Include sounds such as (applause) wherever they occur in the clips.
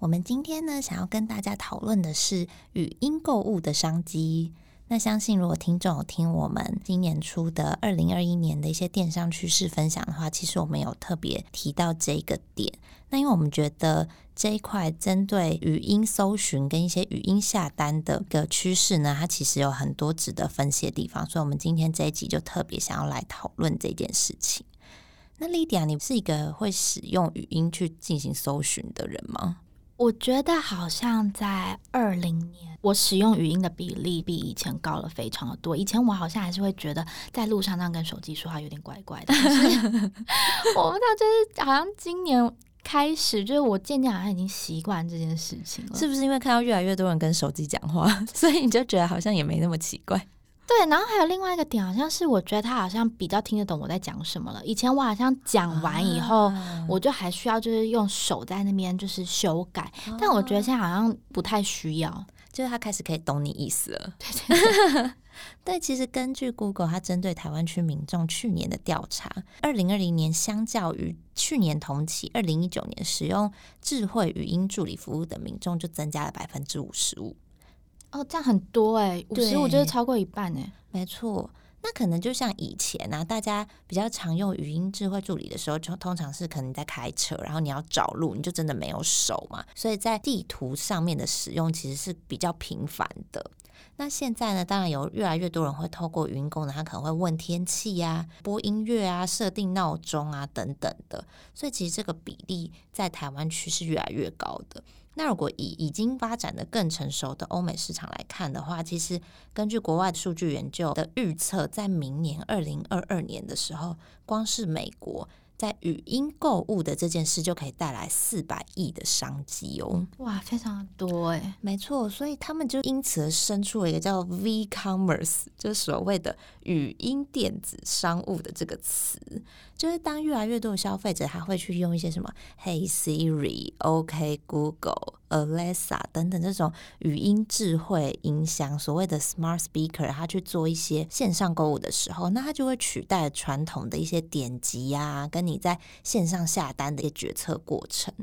我们今天呢，想要跟大家讨论的是语音购物的商机。那相信如果听众有听我们今年初的二零二一年的一些电商趋势分享的话，其实我们有特别提到这个点。那因为我们觉得这一块针对语音搜寻跟一些语音下单的一个趋势呢，它其实有很多值得分析的地方，所以我们今天这一集就特别想要来讨论这件事情。那莉迪亚你是一个会使用语音去进行搜寻的人吗？我觉得好像在二零年，我使用语音的比例比以前高了非常的多。以前我好像还是会觉得在路上那样跟手机说话有点怪怪的。(laughs) 我不知道，就是好像今年开始，就是我渐渐好像已经习惯这件事情了。是不是因为看到越来越多人跟手机讲话，(laughs) 所以你就觉得好像也没那么奇怪？对，然后还有另外一个点，好像是我觉得他好像比较听得懂我在讲什么了。以前我好像讲完以后，啊、我就还需要就是用手在那边就是修改，啊、但我觉得现在好像不太需要，就是他开始可以懂你意思了。对对对，(laughs) 对，其实根据 Google 它针对台湾区民众去年的调查，二零二零年相较于去年同期，二零一九年使用智慧语音助理服务的民众就增加了百分之五十五。哦，这样很多哎，五十五就是超过一半哎，没错。那可能就像以前啊，大家比较常用语音智慧助理的时候，就通常是可能在开车，然后你要找路，你就真的没有手嘛，所以在地图上面的使用其实是比较频繁的。那现在呢，当然有越来越多人会透过语音功能，他可能会问天气呀、啊、播音乐啊、设定闹钟啊等等的，所以其实这个比例在台湾区是越来越高的。那如果以已经发展的更成熟的欧美市场来看的话，其实根据国外的数据研究的预测，在明年二零二二年的时候，光是美国。在语音购物的这件事就可以带来四百亿的商机哦！哇，非常多哎，没错，所以他们就因此而生出了一个叫 V-commerce，就是所谓的语音电子商务的这个词。就是当越来越多的消费者他会去用一些什么 Hey Siri、OK Google、Alexa 等等这种语音智慧音箱，所谓的 Smart Speaker，他去做一些线上购物的时候，那他就会取代传统的一些点击啊，跟你在线上下单的一个决策过程，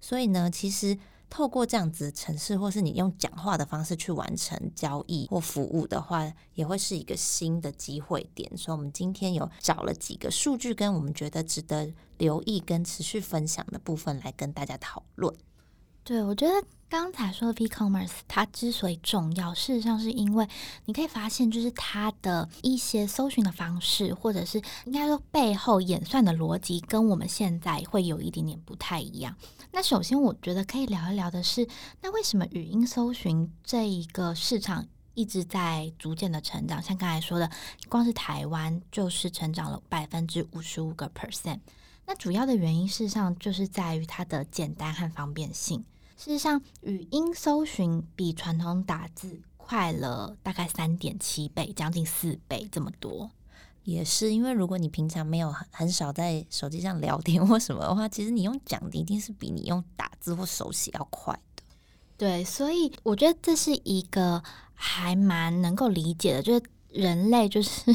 所以呢，其实透过这样子的城市，或是你用讲话的方式去完成交易或服务的话，也会是一个新的机会点。所以，我们今天有找了几个数据，跟我们觉得值得留意跟持续分享的部分来跟大家讨论。对，我觉得刚才说的 V-commerce 它之所以重要，事实上是因为你可以发现，就是它的一些搜寻的方式，或者是应该说背后演算的逻辑，跟我们现在会有一点点不太一样。那首先，我觉得可以聊一聊的是，那为什么语音搜寻这一个市场一直在逐渐的成长？像刚才说的，光是台湾就是成长了百分之五十五个 percent。那主要的原因，事实上就是在于它的简单和方便性。事实上，语音搜寻比传统打字快了大概三点七倍，将近四倍这么多。也是因为，如果你平常没有很很少在手机上聊天或什么的话，其实你用讲的一定是比你用打字或手写要快的。对，所以我觉得这是一个还蛮能够理解的，就是人类就是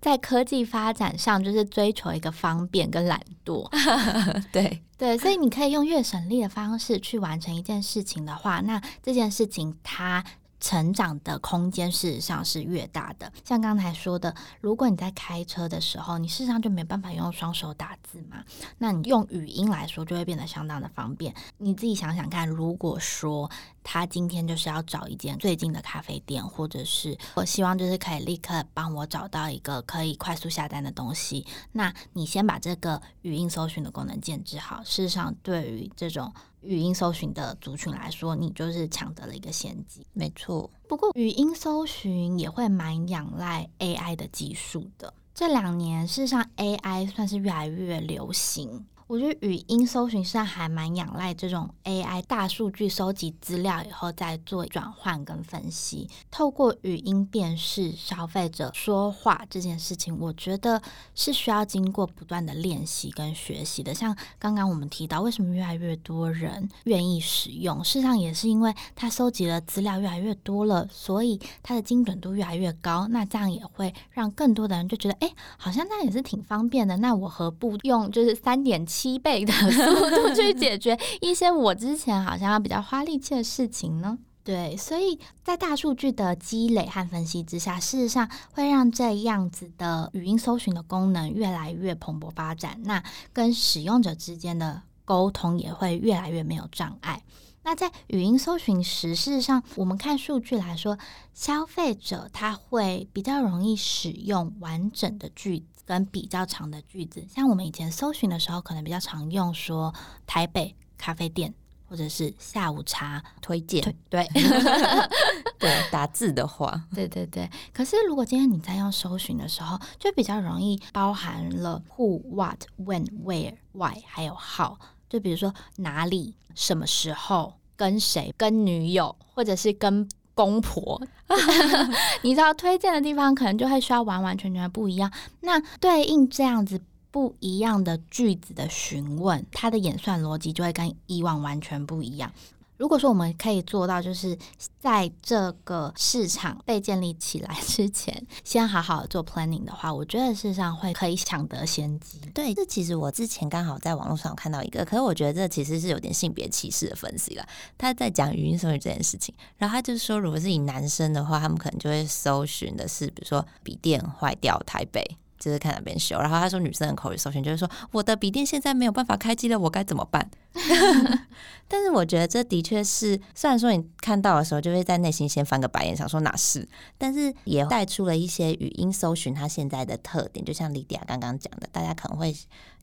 在科技发展上，就是追求一个方便跟懒惰。(laughs) 对。对，所以你可以用越省力的方式去完成一件事情的话，那这件事情它成长的空间事实上是越大的。像刚才说的，如果你在开车的时候，你事实上就没办法用双手打字嘛，那你用语音来说就会变得相当的方便。你自己想想看，如果说他今天就是要找一间最近的咖啡店，或者是我希望就是可以立刻帮我找到一个可以快速下单的东西，那你先把这个语音搜寻的功能建置好。事实上，对于这种语音搜寻的族群来说，你就是抢得了一个先机。没错，不过语音搜寻也会蛮仰赖 AI 的技术的。这两年，事实上 AI 算是越来越流行。我觉得语音搜寻上还蛮仰赖这种 AI 大数据收集资料以后再做转换跟分析。透过语音辨识消费者说话这件事情，我觉得是需要经过不断的练习跟学习的。像刚刚我们提到，为什么越来越多人愿意使用，事实上也是因为它收集的资料越来越多了，所以它的精准度越来越高。那这样也会让更多的人就觉得，哎，好像这样也是挺方便的。那我何不用就是三点七？七倍的 (laughs) 速度去解决一些我之前好像要比较花力气的事情呢？(laughs) 对，所以在大数据的积累和分析之下，事实上会让这样子的语音搜寻的功能越来越蓬勃发展。那跟使用者之间的沟通也会越来越没有障碍。那在语音搜寻时，事实上我们看数据来说，消费者他会比较容易使用完整的句子。跟比较长的句子，像我们以前搜寻的时候，可能比较常用说台北咖啡店，或者是下午茶推荐。对 (laughs) (laughs) 对，打字的话，对对对。可是如果今天你在用搜寻的时候，就比较容易包含了 who、what、when、where、why，还有 how。就比如说哪里、什么时候、跟谁、跟女友，或者是跟。公婆，(laughs) 你知道推荐的地方可能就会需要完完全全不一样。那对应这样子不一样的句子的询问，它的演算逻辑就会跟以往完全不一样。如果说我们可以做到，就是在这个市场被建立起来 (laughs) 之前，先好好做 planning 的话，我觉得事实上会可以抢得先机。对，这其实我之前刚好在网络上看到一个，可是我觉得这其实是有点性别歧视的分析了。他在讲语音搜寻这件事情，然后他就是说，如果是以男生的话，他们可能就会搜寻的是，比如说笔电坏掉，台北。就是看哪边修，然后他说女生的口语搜寻就是说我的笔电现在没有办法开机了，我该怎么办？(laughs) 但是我觉得这的确是，虽然说你看到的时候就会在内心先翻个白眼，想说哪是，但是也带出了一些语音搜寻它现在的特点，就像莉迪亚刚刚讲的，大家可能会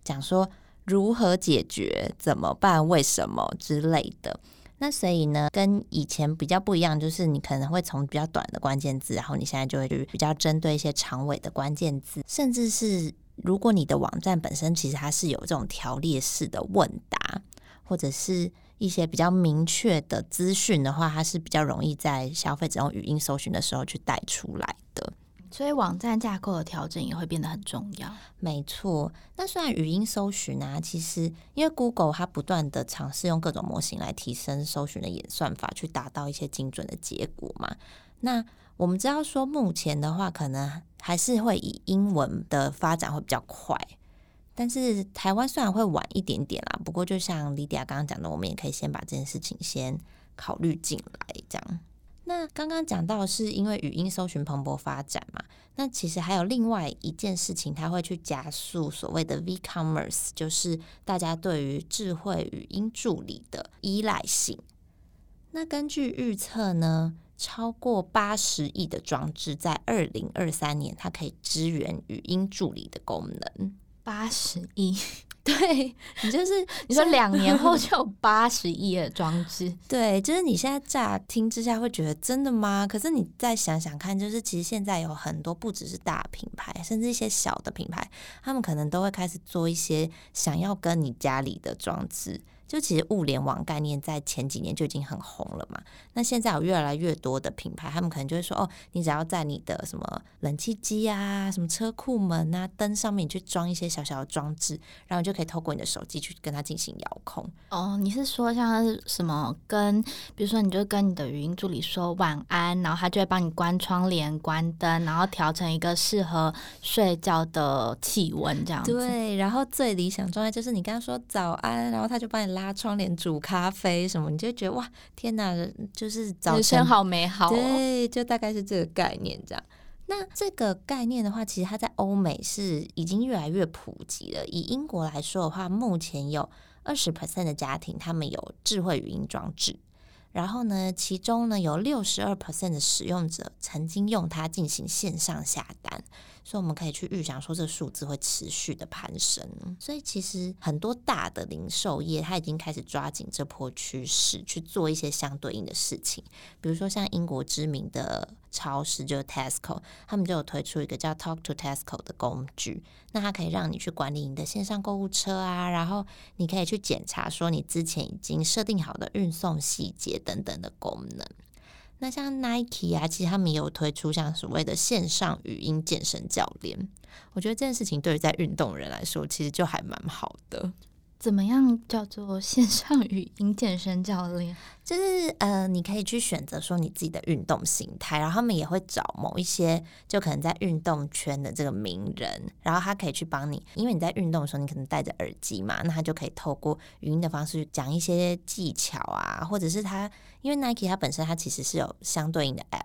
讲说如何解决、怎么办、为什么之类的。那所以呢，跟以前比较不一样，就是你可能会从比较短的关键字，然后你现在就会去比较针对一些长尾的关键字，甚至是如果你的网站本身其实它是有这种条列式的问答，或者是一些比较明确的资讯的话，它是比较容易在消费者用语音搜寻的时候去带出来的。所以网站架构的调整也会变得很重要。没错，那虽然语音搜寻啊，其实因为 Google 它不断的尝试用各种模型来提升搜寻的演算法，去达到一些精准的结果嘛。那我们知道说，目前的话，可能还是会以英文的发展会比较快，但是台湾虽然会晚一点点啦，不过就像莉迪亚刚刚讲的，我们也可以先把这件事情先考虑进来，这样。那刚刚讲到是因为语音搜寻蓬勃发展嘛，那其实还有另外一件事情，它会去加速所谓的 V-commerce，就是大家对于智慧语音助理的依赖性。那根据预测呢，超过八十亿的装置在二零二三年，它可以支援语音助理的功能。八十亿。对，你就是你说两年后 (laughs) 就有八十亿的装置，对，就是你现在乍听之下会觉得真的吗？可是你再想想看，就是其实现在有很多不只是大品牌，甚至一些小的品牌，他们可能都会开始做一些想要跟你家里的装置。就其实物联网概念在前几年就已经很红了嘛，那现在有越来越多的品牌，他们可能就会说哦，你只要在你的什么冷气机啊、什么车库门啊、灯上面去装一些小小的装置，然后就可以透过你的手机去跟它进行遥控。哦，你是说像是什么跟，比如说你就跟你的语音助理说晚安，然后他就会帮你关窗帘、关灯，然后调成一个适合睡觉的气温这样子。对，然后最理想状态就是你跟他说早安，然后他就帮你。拉窗帘、煮咖啡什么，你就觉得哇，天哪，就是早晨人生好美好哦。对，就大概是这个概念这样。那这个概念的话，其实它在欧美是已经越来越普及了。以英国来说的话，目前有二十 percent 的家庭他们有智慧语音装置，然后呢，其中呢有六十二 percent 的使用者曾经用它进行线上下单。所以我们可以去预想说，这个数字会持续的攀升。所以其实很多大的零售业，它已经开始抓紧这波趋势，去做一些相对应的事情。比如说像英国知名的超市，就是 Tesco，他们就有推出一个叫 Talk to Tesco 的工具。那它可以让你去管理你的线上购物车啊，然后你可以去检查说你之前已经设定好的运送细节等等的功能。那像 Nike 啊，其实他们也有推出像所谓的线上语音健身教练。我觉得这件事情对于在运动人来说，其实就还蛮好的。怎么样叫做线上语音健身教练？就是呃，你可以去选择说你自己的运动形态，然后他们也会找某一些就可能在运动圈的这个名人，然后他可以去帮你，因为你在运动的时候你可能戴着耳机嘛，那他就可以透过语音的方式讲一些技巧啊，或者是他因为 Nike 它本身它其实是有相对应的 App。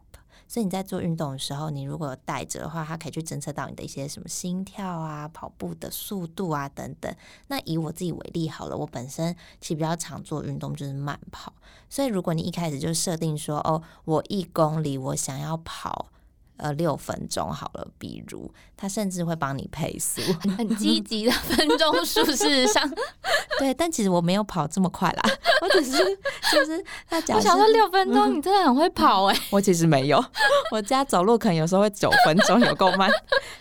所以你在做运动的时候，你如果有带着的话，它可以去侦测到你的一些什么心跳啊、跑步的速度啊等等。那以我自己为例好了，我本身其实比较常做运动就是慢跑，所以如果你一开始就设定说，哦，我一公里我想要跑。呃，六分钟好了。比如，他甚至会帮你配速，(laughs) 很积极的分钟数。事实上，(laughs) 对，但其实我没有跑这么快啦。我只是就是他讲，我想说六分钟，你真的很会跑哎、欸。我其实没有，(laughs) 我家走路可能有时候会九分钟，有够慢。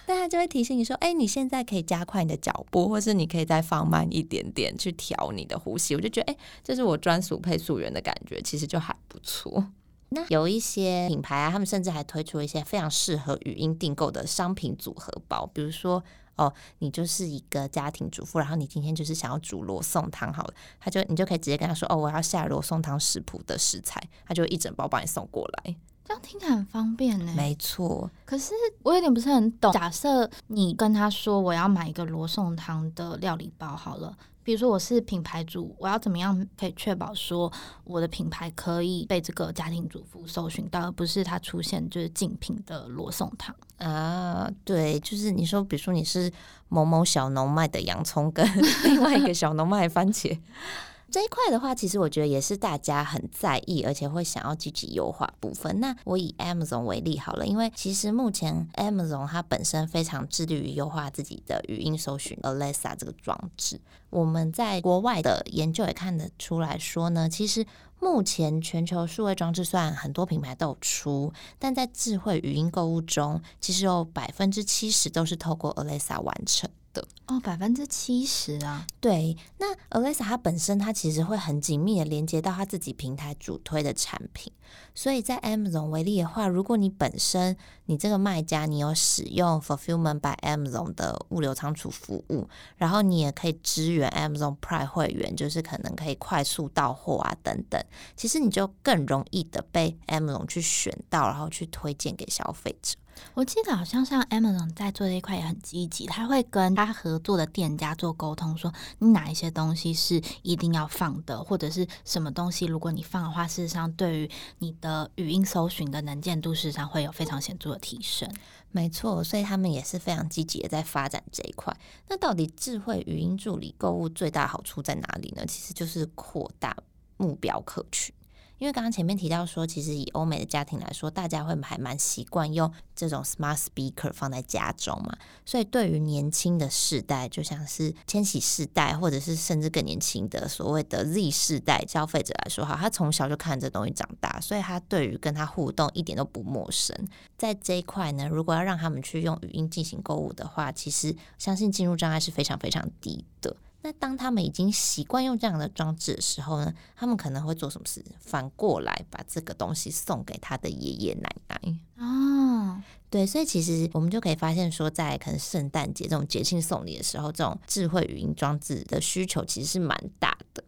但他就会提醒你说，哎、欸，你现在可以加快你的脚步，或是你可以再放慢一点点去调你的呼吸。我就觉得，哎、欸，这是我专属配速员的感觉，其实就还不错。那有一些品牌啊，他们甚至还推出了一些非常适合语音订购的商品组合包，比如说哦，你就是一个家庭主妇，然后你今天就是想要煮罗宋汤，好了，他就你就可以直接跟他说哦，我要下罗宋汤食谱的食材，他就一整包帮你送过来，这样听起来很方便呢。没错，可是我有点不是很懂，假设你跟他说我要买一个罗宋汤的料理包，好了。比如说我是品牌主，我要怎么样可以确保说我的品牌可以被这个家庭主妇搜寻到，而不是它出现就是竞品的罗宋汤啊？对，就是你说，比如说你是某某小农卖的洋葱跟 (laughs) 另外一个小农卖番茄。这一块的话，其实我觉得也是大家很在意，而且会想要积极优化部分。那我以 Amazon 为例好了，因为其实目前 Amazon 它本身非常致力于优化自己的语音搜寻 Alexa 这个装置。我们在国外的研究也看得出来说呢，其实目前全球数位装置虽然很多品牌都有出，但在智慧语音购物中，其实有百分之七十都是透过 Alexa 完成。的哦，百分之七十啊，对。那 Alexa 它本身它其实会很紧密的连接到它自己平台主推的产品，所以在 Amazon 为例的话，如果你本身你这个卖家你有使用 Fulfillment by Amazon 的物流仓储服务，然后你也可以支援 Amazon Prime 会员，就是可能可以快速到货啊等等，其实你就更容易的被 Amazon 去选到，然后去推荐给消费者。我记得好像像 Amazon 在做这一块也很积极，他会跟他合作的店家做沟通，说你哪一些东西是一定要放的，或者是什么东西如果你放的话，事实上对于你的语音搜寻的能见度，事实上会有非常显著的提升。没错，所以他们也是非常积极的在发展这一块。那到底智慧语音助理购物最大好处在哪里呢？其实就是扩大目标客群。因为刚刚前面提到说，其实以欧美的家庭来说，大家会还蛮习惯用这种 smart speaker 放在家中嘛，所以对于年轻的世代，就像是千禧世代，或者是甚至更年轻的所谓的 Z 世代消费者来说，哈，他从小就看这东西长大，所以他对于跟他互动一点都不陌生。在这一块呢，如果要让他们去用语音进行购物的话，其实相信进入障碍是非常非常低的。那当他们已经习惯用这样的装置的时候呢，他们可能会做什么事？反过来把这个东西送给他的爷爷奶奶。哦，对，所以其实我们就可以发现说，在可能圣诞节这种节庆送礼的时候，这种智慧语音装置的需求其实是蛮大的。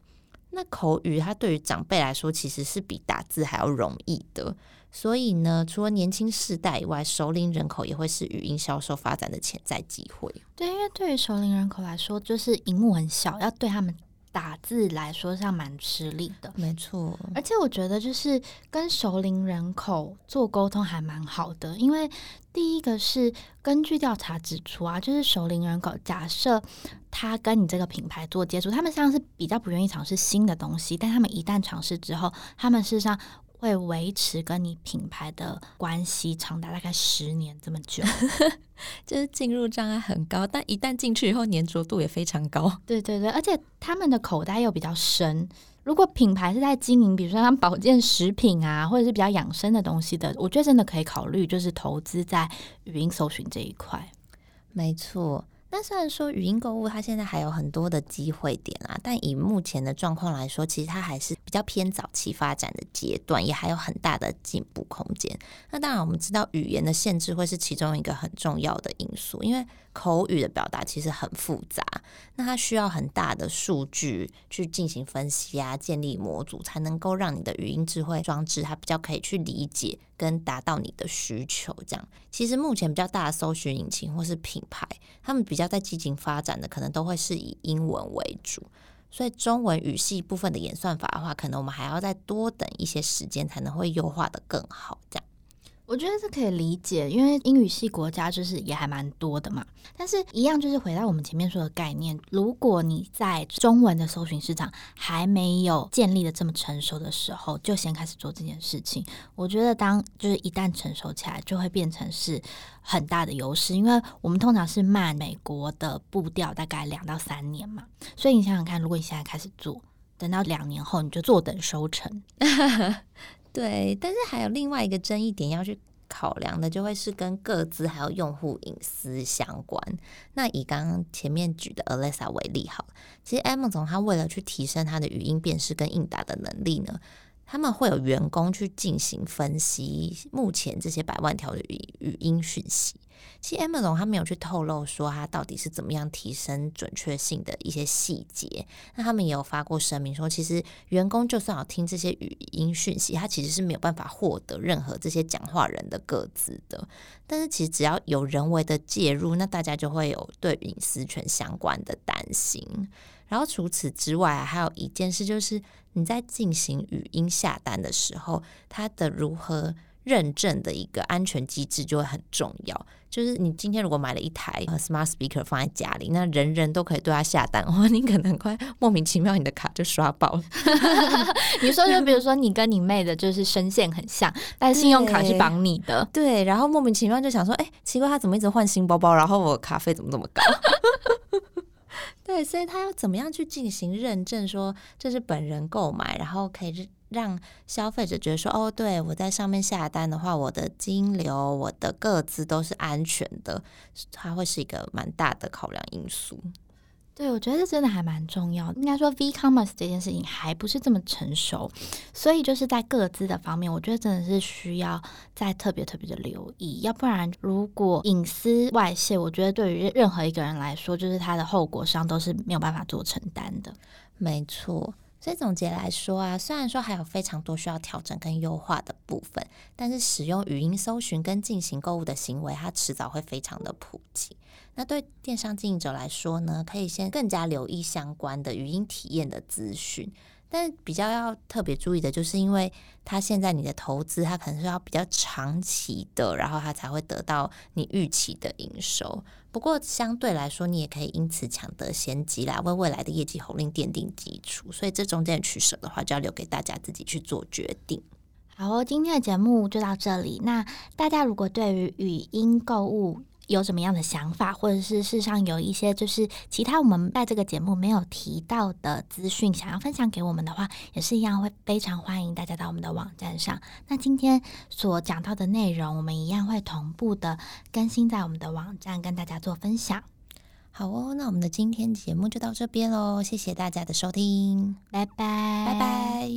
那口语它对于长辈来说，其实是比打字还要容易的。所以呢，除了年轻世代以外，熟龄人口也会是语音销售发展的潜在机会。对，因为对于熟龄人口来说，就是荧幕很小，要对他们打字来说上蛮吃力的。没错，而且我觉得就是跟熟龄人口做沟通还蛮好的，因为第一个是根据调查指出啊，就是熟龄人口假设他跟你这个品牌做接触，他们实际上是比较不愿意尝试新的东西，但他们一旦尝试之后，他们事实上。会维持跟你品牌的关系长达大概十年这么久，(laughs) 就是进入障碍很高，但一旦进去以后，粘着度也非常高。(laughs) 对对对，而且他们的口袋又比较深，如果品牌是在经营，比如说像保健食品啊，或者是比较养生的东西的，我觉得真的可以考虑，就是投资在语音搜寻这一块。没错。那虽然说语音购物它现在还有很多的机会点啊，但以目前的状况来说，其实它还是比较偏早期发展的阶段，也还有很大的进步空间。那当然，我们知道语言的限制会是其中一个很重要的因素，因为口语的表达其实很复杂，那它需要很大的数据去进行分析啊，建立模组，才能够让你的语音智慧装置它比较可以去理解跟达到你的需求。这样，其实目前比较大的搜寻引擎或是品牌，他们比较。在积极发展的，可能都会是以英文为主，所以中文语系部分的演算法的话，可能我们还要再多等一些时间，才能会优化得更好，这样。我觉得这可以理解，因为英语系国家就是也还蛮多的嘛。但是，一样就是回到我们前面说的概念，如果你在中文的搜寻市场还没有建立的这么成熟的时候，就先开始做这件事情。我觉得，当就是一旦成熟起来，就会变成是很大的优势，因为我们通常是慢美国的步调，大概两到三年嘛。所以你想想看，如果你现在开始做，等到两年后，你就坐等收成。对，但是还有另外一个争议点要去考量的，就会是跟各自还有用户隐私相关。那以刚刚前面举的 Alexa 为例，好，其实 M 总他为了去提升他的语音辨识跟应答的能力呢，他们会有员工去进行分析目前这些百万条的语语音讯息。其实 Amazon 他没有去透露说他到底是怎么样提升准确性的一些细节。那他们也有发过声明说，其实员工就算要听这些语音讯息，他其实是没有办法获得任何这些讲话人的个资的。但是其实只要有人为的介入，那大家就会有对隐私权相关的担心。然后除此之外啊，还有一件事就是你在进行语音下单的时候，它的如何认证的一个安全机制就会很重要。就是你今天如果买了一台 smart speaker 放在家里，那人人都可以对它下单，哇，你可能快莫名其妙你的卡就刷爆了。(laughs) 你说就比如说你跟你妹的就是声线很像，但信用卡是绑你的，对，对，然后莫名其妙就想说，哎、欸，奇怪，他怎么一直换新包包，然后我卡费怎么这么高？(laughs) 对，所以他要怎么样去进行认证，说这是本人购买，然后可以让消费者觉得说，哦，对，我在上面下单的话，我的金流、我的个资都是安全的，它会是一个蛮大的考量因素。对，我觉得这真的还蛮重要。应该说，V-commerce 这件事情还不是这么成熟，所以就是在各自的方面，我觉得真的是需要再特别特别的留意。要不然，如果隐私外泄，我觉得对于任何一个人来说，就是他的后果上都是没有办法做承担的。没错。所以总结来说啊，虽然说还有非常多需要调整跟优化的部分，但是使用语音搜寻跟进行购物的行为，它迟早会非常的普及。那对电商经营者来说呢，可以先更加留意相关的语音体验的资讯。但比较要特别注意的就是，因为它现在你的投资，它可能是要比较长期的，然后它才会得到你预期的营收。不过相对来说，你也可以因此抢得先机啦，为未来的业绩红利奠定基础。所以这中间取舍的话，就要留给大家自己去做决定。好哦，今天的节目就到这里。那大家如果对于语音购物，有什么样的想法，或者是事实上有一些就是其他我们在这个节目没有提到的资讯，想要分享给我们的话，也是一样会非常欢迎大家到我们的网站上。那今天所讲到的内容，我们一样会同步的更新在我们的网站，跟大家做分享。好哦，那我们的今天节目就到这边喽，谢谢大家的收听，拜拜，拜拜。